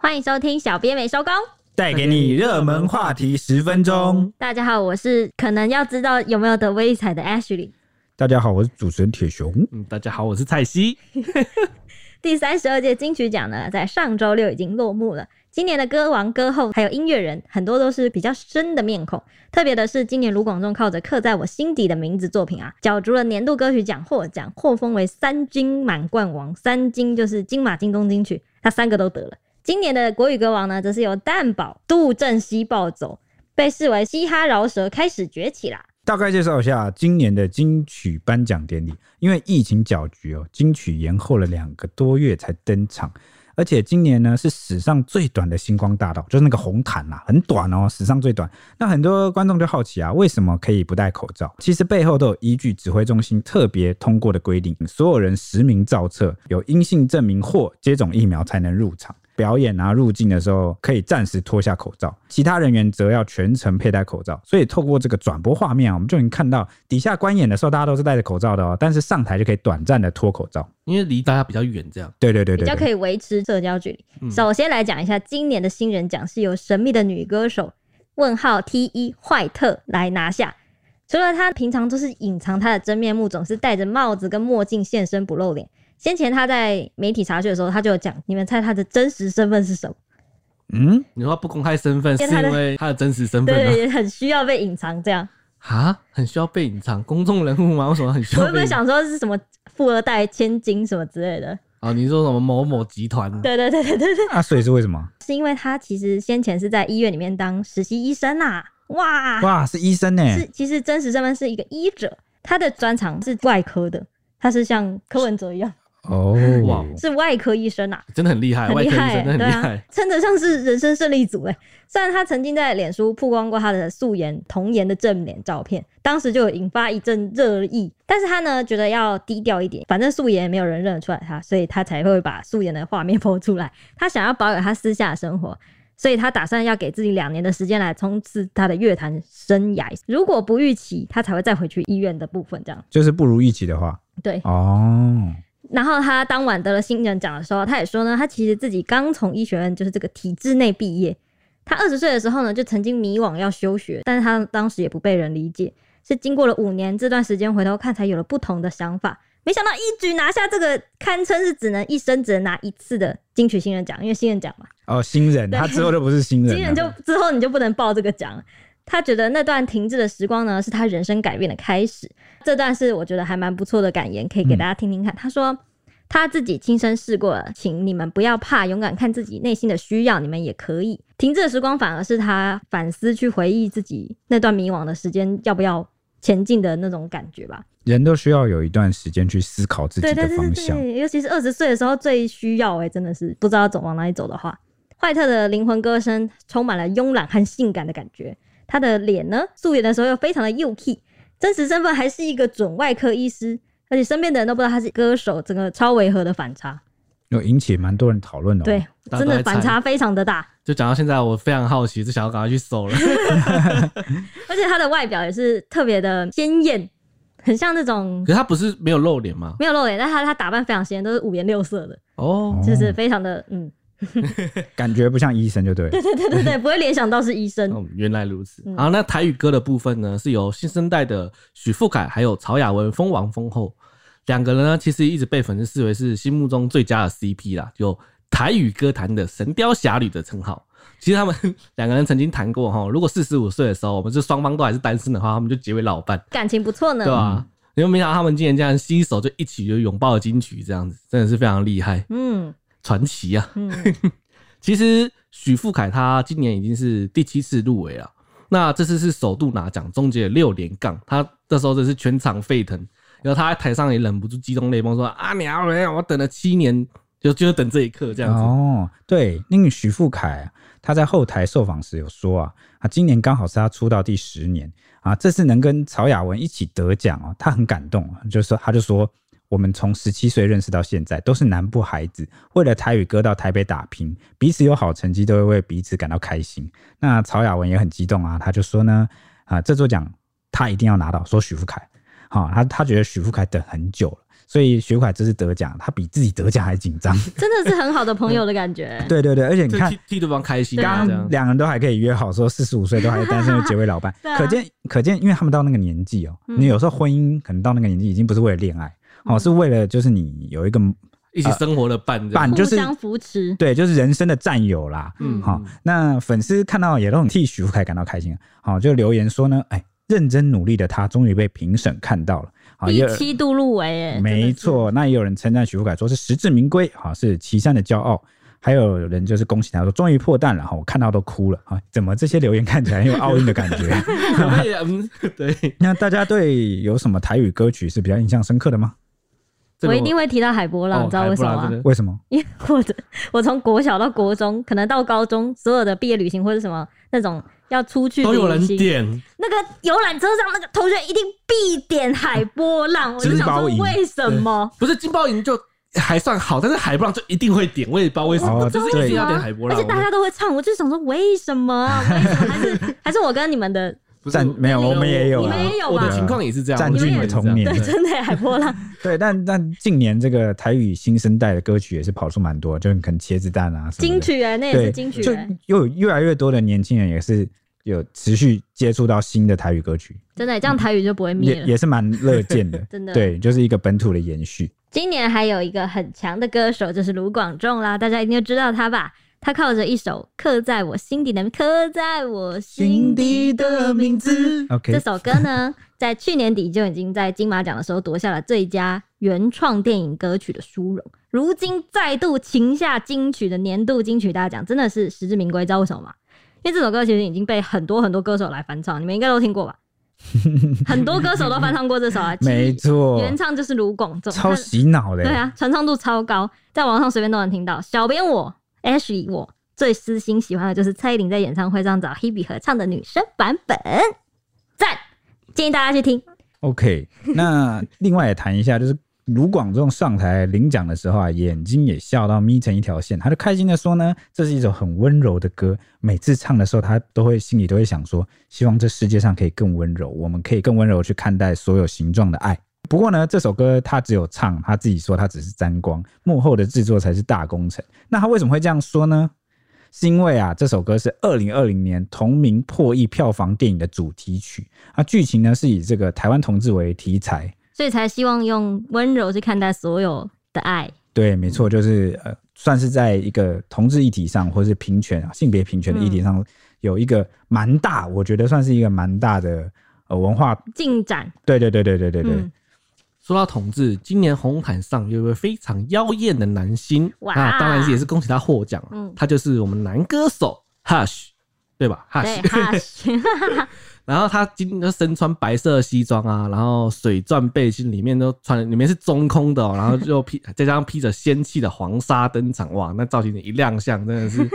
欢迎收听小编没收工，带给你热门话题十分钟。大家好，我是可能要知道有没有得威力彩的 Ashley。大家好，我是主持人铁雄。嗯，大家好，我是蔡西。第三十二届金曲奖呢，在上周六已经落幕了。今年的歌王、歌后还有音乐人，很多都是比较深的面孔。特别的是，今年卢广仲靠着刻在我心底的名字作品啊，角逐了年度歌曲奖获奖，获封为三金满贯王。三金就是金马、金钟、金曲，他三个都得了。今年的国语歌王呢，则是由蛋堡、杜振熙暴走，被视为嘻哈饶舌开始崛起啦。大概介绍一下今年的金曲颁奖典礼，因为疫情搅局哦，金曲延后了两个多月才登场。而且今年呢，是史上最短的星光大道，就是那个红毯呐，很短哦，史上最短。那很多观众就好奇啊，为什么可以不戴口罩？其实背后都有依据，指挥中心特别通过的规定，所有人实名造册，有阴性证明或接种疫苗才能入场。表演啊，入境的时候可以暂时脱下口罩，其他人员则要全程佩戴口罩。所以透过这个转播画面啊，我们就能看到底下观演的时候，大家都是戴着口罩的哦。但是上台就可以短暂的脱口罩，因为离大家比较远，这样。对对对对，比较可以维持社交距离。嗯、首先来讲一下今年的新人奖是由神秘的女歌手问号 T 一坏特来拿下。除了她平常都是隐藏她的真面目，总是戴着帽子跟墨镜现身不露脸。先前他在媒体查询的时候，他就讲：“你们猜他的真实身份是什么？”嗯，你说他不公开身份是因为他的真实身份吗？对，很需要被隐藏，这样啊，很需要被隐藏，公众人物吗？为什么很需要？我有没有想说是什么富二代、千金什么之类的？哦，你说什么某某集团？对对对对对对。啊，所以是为什么？是因为他其实先前是在医院里面当实习医生啊！哇哇，是医生呢？是，其实真实身份是一个医者，他的专长是外科的，他是像柯文哲一样。哦，哇，是外科医生啊，真的很厉害，很厉害，真的很厉害，称得上是人生胜利组哎。虽然他曾经在脸书曝光过他的素颜童颜的正脸照片，当时就有引发一阵热议，但是他呢觉得要低调一点，反正素颜也没有人认得出来他，所以他才会把素颜的画面 po 出来。他想要保有他私下的生活，所以他打算要给自己两年的时间来冲刺他的乐坛生涯。如果不预期，他才会再回去医院的部分。这样就是不如预期的话，对哦。然后他当晚得了新人奖的时候，他也说呢，他其实自己刚从医学院，就是这个体制内毕业。他二十岁的时候呢，就曾经迷惘要休学，但是他当时也不被人理解，是经过了五年这段时间回头看，才有了不同的想法。没想到一举拿下这个堪称是只能一生只能拿一次的金曲新人奖，因为新人奖嘛。哦，新人，他之后就不是新人，新 人就之后你就不能报这个奖。他觉得那段停滞的时光呢，是他人生改变的开始。这段是我觉得还蛮不错的感言，可以给大家听听看。嗯、他说他自己亲身试过了，请你们不要怕，勇敢看自己内心的需要，你们也可以。停滞的时光反而是他反思去回忆自己那段迷惘的时间，要不要前进的那种感觉吧。人都需要有一段时间去思考自己的方向，对对对，尤其是二十岁的时候最需要。哎，真的是不知道走往哪里走的话，坏特的灵魂歌声充满了慵懒和性感的感觉。他的脸呢，素颜的时候又非常的幼气，真实身份还是一个准外科医师，而且身边的人都不知道他是歌手，整个超违和的反差，有引起蛮多人讨论的。对，真的反差非常的大。就讲到现在，我非常好奇，就想要赶快去搜了。而且他的外表也是特别的鲜艳，很像那种。可是他不是没有露脸吗？没有露脸，但他他打扮非常鲜艳，都是五颜六色的。哦，就是非常的嗯。感觉不像医生就对，对 对对对对，不会联想到是医生。哦，原来如此。好，那台语歌的部分呢，是由新生代的许富凯还有曹雅文封王封后，两个人呢，其实一直被粉丝视为是心目中最佳的 CP 啦，有台语歌坛的神雕侠侣的称号。其实他们两个人曾经谈过哈，如果四十五岁的时候，我们是双方都还是单身的话，他们就结为老伴，感情不错呢，对吧？因为没想到他们竟然这样新手就一起就拥抱了金曲，这样子真的是非常厉害。嗯。传奇啊！嗯，其实许富凯他今年已经是第七次入围了，那这次是首度拿奖，终结了六连杠。他那时候真是全场沸腾，然后他在台上也忍不住激动泪崩，说：“啊娘嘞，我等了七年，就就等这一刻这样子。”哦，对，那个许富凯他在后台受访时有说啊，他今年刚好是他出道第十年啊，这次能跟曹雅雯一起得奖哦，他很感动，就说他就说。我们从十七岁认识到现在，都是南部孩子，为了台语歌到台北打拼，彼此有好成绩都会为彼此感到开心。那曹雅文也很激动啊，他就说呢，啊，这座奖他一定要拿到，说许富凯，好，他他觉得许富凯等很久了，所以许富凯这次得奖，他比自己得奖还紧张，真的是很好的朋友的感觉。对对对，而且你看替替对方开心，刚刚两人都还可以约好说四十五岁都还单身的结为老伴，可见可见，因为他们到那个年纪哦，你有时候婚姻可能到那个年纪已经不是为了恋爱，哦，是为了就是你有一个。一起生活的伴，伴就是互相扶持，对，就是人生的战友啦。嗯，好，那粉丝看到也都很替许富凯感到开心。好，就留言说呢，哎，认真努力的他终于被评审看到了，好，第七度入围，哎，没错。那也有人称赞许富凯说是实至名归，好，是岐山的骄傲。还有人就是恭喜他说终于破蛋了，哈，我看到都哭了啊！怎么这些留言看起来很有奥运的感觉？对，那大家对有什么台语歌曲是比较印象深刻的吗？我一定会提到海波浪，你知道为什么吗？为什么？因为我的我从国小到国中，可能到高中，所有的毕业旅行或者什么那种要出去，都有人点那个游览车上那个同学一定必点海波浪。我就想说为什么？不是金包银就还算好，但是海波浪就一定会点，我也不知道为什么，就是一定要点海波浪，而且大家都会唱，我就想说为什么？为什么？还是 还是我跟你们的。占没有，我们也有，你们也有，我的情况也是这样，占据你的童年，对，真的海波浪。对，但但近年这个台语新生代的歌曲也是跑出蛮多，就可能茄子蛋啊，金曲啊，那也是金曲，就又有越来越多的年轻人也是有持续接触到新的台语歌曲，真的，这样台语就不会灭了，也也是蛮乐见的，真的，对，就是一个本土的延续。今年还有一个很强的歌手就是卢广仲啦，大家一定要知道他吧。他靠着一首刻在我心底的刻在我心底的名字，Okay. 这首歌呢，在去年底就已经在金马奖的时候夺下了最佳原创电影歌曲的殊荣，如今再度擒下金曲的年度金曲大奖，真的是实至名归。知道为什么吗？因为这首歌其实已经被很多很多歌手来翻唱，你们应该都听过吧？很多歌手都翻唱过这首啊，没错，原唱就是卢广仲，超洗脑的，对啊，传唱度超高，在网上随便都能听到。小编我。Ashley，我最私心喜欢的就是蔡依林在演唱会上找 Hebe 合唱的女生版本，赞，建议大家去听。OK，那另外也谈一下，就是卢广仲上台领奖的时候啊，眼睛也笑到眯成一条线，他就开心的说呢，这是一首很温柔的歌，每次唱的时候，他都会心里都会想说，希望这世界上可以更温柔，我们可以更温柔去看待所有形状的爱。不过呢，这首歌他只有唱，他自己说他只是沾光，幕后的制作才是大工程。那他为什么会这样说呢？是因为啊，这首歌是二零二零年同名破亿票房电影的主题曲，啊，剧情呢是以这个台湾同志为题材，所以才希望用温柔去看待所有的爱。对，没错，就是呃，算是在一个同志议题上，或是平权啊，性别平权的议题上，有一个蛮大，我觉得算是一个蛮大的呃文化进展。对对对对对对对。嗯说到同志，今年红毯上有一位非常妖艳的男星，哇那当然是也是恭喜他获奖，嗯，他就是我们男歌手 Hush，对吧？Hush，然后他今天身穿白色西装啊，然后水钻背心里面都穿，里面是中空的，喔，然后就披再加上披着仙气的黄纱登场，哇，那造型一亮相，真的是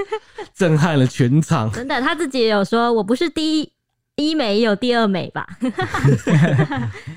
震撼了全场。真的，他自己也有说，我不是第一。第一美也有第二美吧，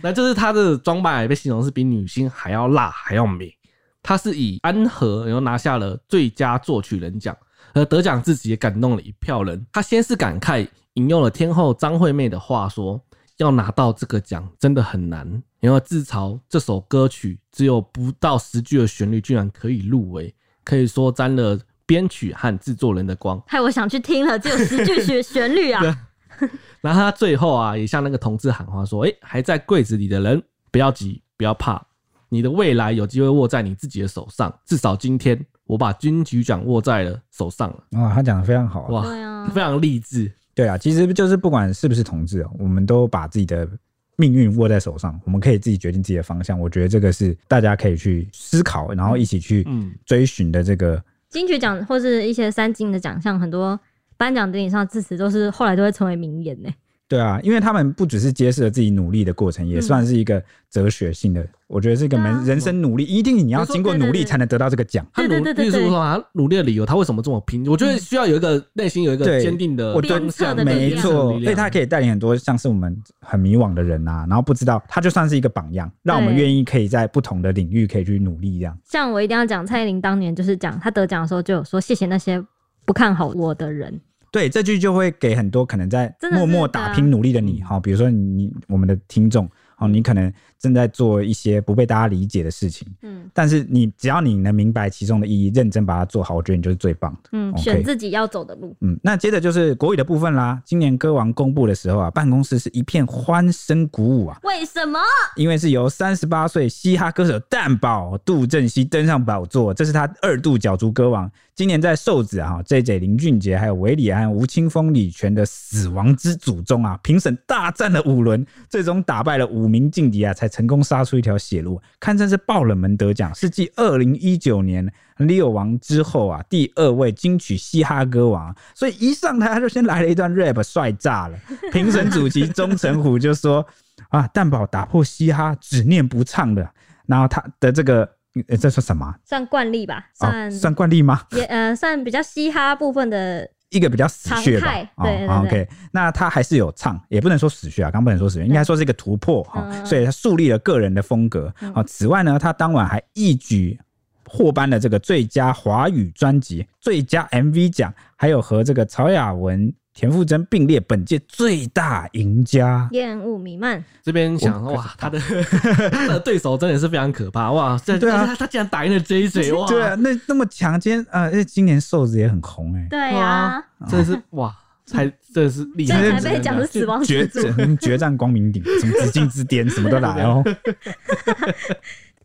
那就是她的装扮也被形容是比女星还要辣还要美。她是以《安和》然后拿下了最佳作曲人奖，而得奖自己也感动了一票人。她先是感慨，引用了天后张惠妹的话说：“要拿到这个奖真的很难。”然后自嘲这首歌曲只有不到十句的旋律，居然可以入围，可以说沾了编曲和制作人的光。害我想去听了，只有十句旋旋律啊。然后他最后啊，也向那个同志喊话说：“哎、欸，还在柜子里的人，不要急，不要怕，你的未来有机会握在你自己的手上。至少今天，我把金曲奖握在了手上了。”哇，他讲的非常好，哇，对啊，非常励志。对啊，其实就是不管是不是同志哦，我们都把自己的命运握在手上，我们可以自己决定自己的方向。我觉得这个是大家可以去思考，然后一起去追寻的这个、嗯、金曲奖或是一些三金的奖项，很多。颁奖典礼上致辞都是后来都会成为名言呢。对啊，因为他们不只是揭示了自己努力的过程，也算是一个哲学性的。我觉得是一个人人生努力，一定你要经过努力才能得到这个奖。他努力是说他努力的理由，他为什么这么拼？我觉得需要有一个内心有一个坚定的方向，没错。所以他可以带领很多像是我们很迷惘的人啊，然后不知道他就算是一个榜样，让我们愿意可以在不同的领域可以去努力这样。像我一定要讲蔡依林当年就是讲他得奖的时候就有说谢谢那些不看好我的人。对，这句就会给很多可能在默默打拼努力的你哈，比如说你我们的听众哦，你可能正在做一些不被大家理解的事情，嗯，但是你只要你能明白其中的意义，认真把它做好，我觉得你就是最棒的。嗯，okay、选自己要走的路。嗯，那接着就是国语的部分啦。今年歌王公布的时候啊，办公室是一片欢声鼓舞啊。为什么？因为是由三十八岁嘻哈歌手蛋宝杜振熙登上宝座，这是他二度角逐歌王。今年在瘦子啊，JJ 林俊杰还有韦礼安、吴青峰、李泉的死亡之组中啊，评审大战了五轮，最终打败了五名劲敌啊，才成功杀出一条血路，堪称是爆冷门得奖，是继二零一九年 Leo 王之后啊，第二位金曲嘻哈歌王。所以一上台他就先来了一段 rap，帅炸了。评审主席钟成虎就说啊，蛋宝打破嘻哈只念不唱的，然后他的这个。欸、这算什么？算惯例吧，算、哦、算惯例吗？也呃，算比较嘻哈部分的一个比较死穴吧。对，对，对，对，OK，那他还是有唱，也不能说死穴啊，刚不能说死穴，应该说是一个突破哈、嗯。所以他树立了个人的风格。好、嗯，此外呢，他当晚还一举获颁了这个最佳华语专辑、最佳 MV 奖，还有和这个曹雅文。田馥甄并列本届最大赢家，烟雾弥漫。这边想哇，他的 他的对手真的是非常可怕哇！这对啊，他竟然打赢了 JJ 哇！对啊，那那么强，今天呃，今年瘦子也很红哎。对啊，真的是哇，才真的是厉害，还被讲是死亡决决决战光明顶，什么紫禁之巅，什么都来哦。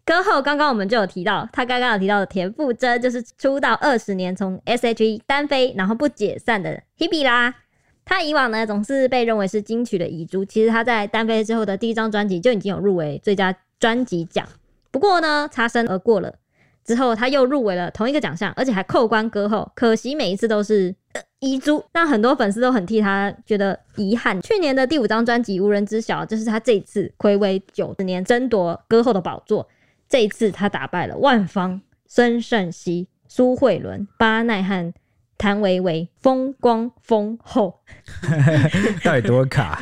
歌后刚刚我们就有提到，他刚刚有提到的田馥甄就是出道二十年，从 S.H.E 单飞，然后不解散的 Hebe 啦。他以往呢总是被认为是金曲的遗珠，其实他在单飞之后的第一张专辑就已经有入围最佳专辑奖。不过呢，擦身而过了之后，他又入围了同一个奖项，而且还扣关歌后。可惜每一次都是遗珠，让很多粉丝都很替他觉得遗憾。去年的第五张专辑无人知晓，就是他这次睽违九十年争夺歌后的宝座。这一次他打败了万方、孙盛希、苏慧伦、巴奈和谭维维，风光丰厚，到底多卡？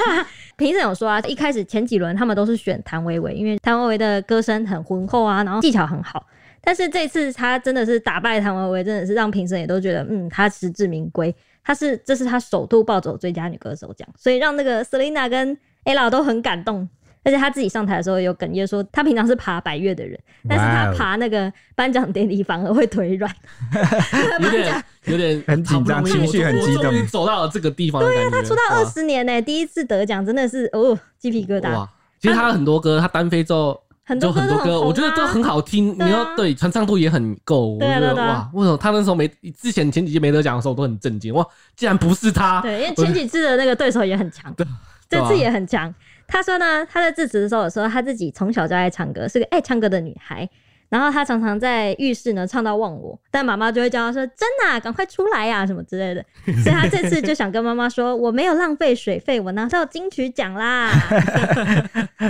评审有说啊，一开始前几轮他们都是选谭维维，因为谭维维的歌声很浑厚啊，然后技巧很好。但是这次他真的是打败谭维维，真的是让评审也都觉得，嗯，他实至名归。他是这是他首度暴走最佳女歌手奖，所以让那个 Selina 跟 Ella 都很感动。而且他自己上台的时候有哽咽说，他平常是爬百越的人，但是他爬那个颁奖典礼反而会腿软，有点 有点很紧张，情绪很激动。终于走到了这个地方，对啊，他出道二十年呢，第一次得奖，真的是哦，鸡皮疙瘩。哇，其实他很多歌，他单飞之后很多很多歌，我觉得都很好听。你要对传唱度也很够，我觉得。哇，为什么他那时候没之前前几届没得奖的时候都很震惊？哇，竟然不是他。对，因为前几次的那个对手也很强，这次也很强。他说呢，他在致辞的时候有说他自己从小就爱唱歌，是个爱唱歌的女孩。然后他常常在浴室呢唱到忘我，但妈妈就会叫他说：“真的啊，赶快出来呀，什么之类的。”所以他这次就想跟妈妈说：“我没有浪费水费，我拿到金曲奖啦。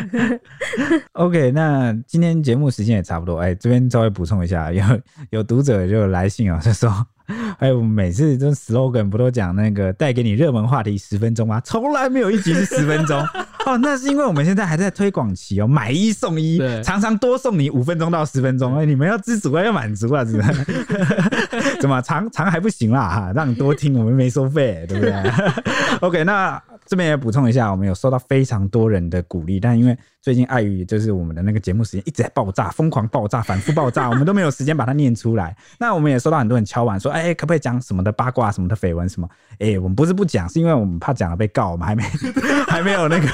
”OK，那今天节目时间也差不多，哎，这边稍微补充一下，有有读者就来信啊，就说。还有每次这 slogan 不都讲那个带给你热门话题十分钟吗？从来没有一集是 十分钟哦，那是因为我们现在还在推广期哦，买一送一，常常多送你五分钟到十分钟，哎，你们要知足啊，要满足啊，是吧？怎么长长还不行啦？哈，让你多听，我们没收费，对不对？OK，那。这边也补充一下，我们有收到非常多人的鼓励，但因为最近碍于就是我们的那个节目时间一直在爆炸，疯狂爆炸，反复爆炸，我们都没有时间把它念出来。那我们也收到很多人敲碗说，哎、可不可以讲什么的八卦，什么的绯闻什么？哎、我们不是不讲，是因为我们怕讲了被告，我们还没还没有那个。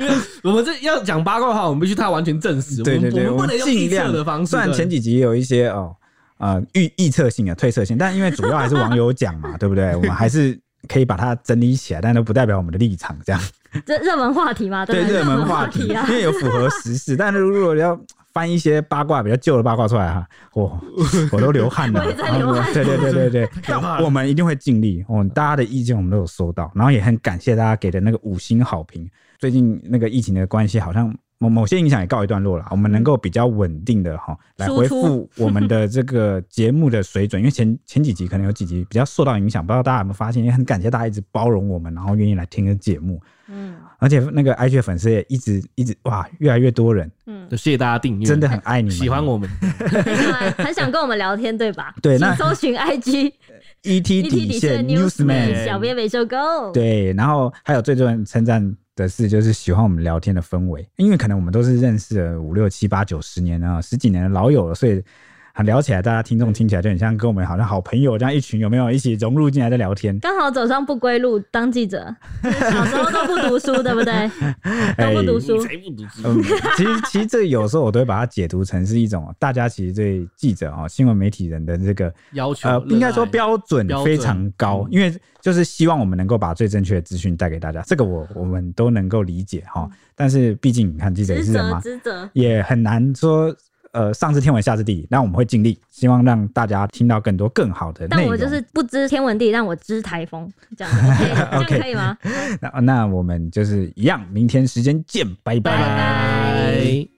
因为我们这要讲八卦的话，我们必须它完全证实。对对对，我们不能用预测的方式。虽然前几集有一些哦，呃预预测性的、推测性，但因为主要还是网友讲嘛，对不对？我们还是。可以把它整理起来，但都不代表我们的立场。这样，这热门话题嘛？对，热门话题，因为有符合时事。但是如果要翻一些八卦比较旧的八卦出来哈，我 我都流汗了。我也在流汗。对对对对对，我们一定会尽力。我哦，大家的意见我们都有收到，然后也很感谢大家给的那个五星好评。最近那个疫情的关系，好像。某某些影响也告一段落了，我们能够比较稳定的哈来回复我们的这个节目的水准，因为前前几集可能有几集比较受到影响，不知道大家有没有发现？也很感谢大家一直包容我们，然后愿意来听这节目。嗯，而且那个 IG 的粉丝也一直一直哇，越来越多人。嗯，就谢谢大家订阅，真的很爱你们，喜欢我们，很想跟我们聊天，对吧？对，那搜寻 IG ET 底线 Newsman 小编没收够。对，然后还有最多人称赞。的是，就是喜欢我们聊天的氛围，因为可能我们都是认识了五六七八九十年啊，十几年的老友了，所以。聊起来，大家听众听起来就很像跟我们好像好朋友这样一群，有没有一起融入进来的聊天？刚好走上不归路，当记者，小时候都不读书，对不对？都不读书，谁不读书？嗯，其实其实这有时候我都会把它解读成是一种大家其实对记者啊、新闻媒体人的这个要求，呃，应该说标准非常高，因为就是希望我们能够把最正确的资讯带给大家，这个我我们都能够理解哈。但是毕竟你看记者也是人嘛，也很难说。呃，上知天文下知地理，那我们会尽力，希望让大家听到更多更好的内容。但我就是不知天文地理，让我知台风，这样 OK，这样可以吗？那那我们就是一样，明天时间见，拜拜。拜拜。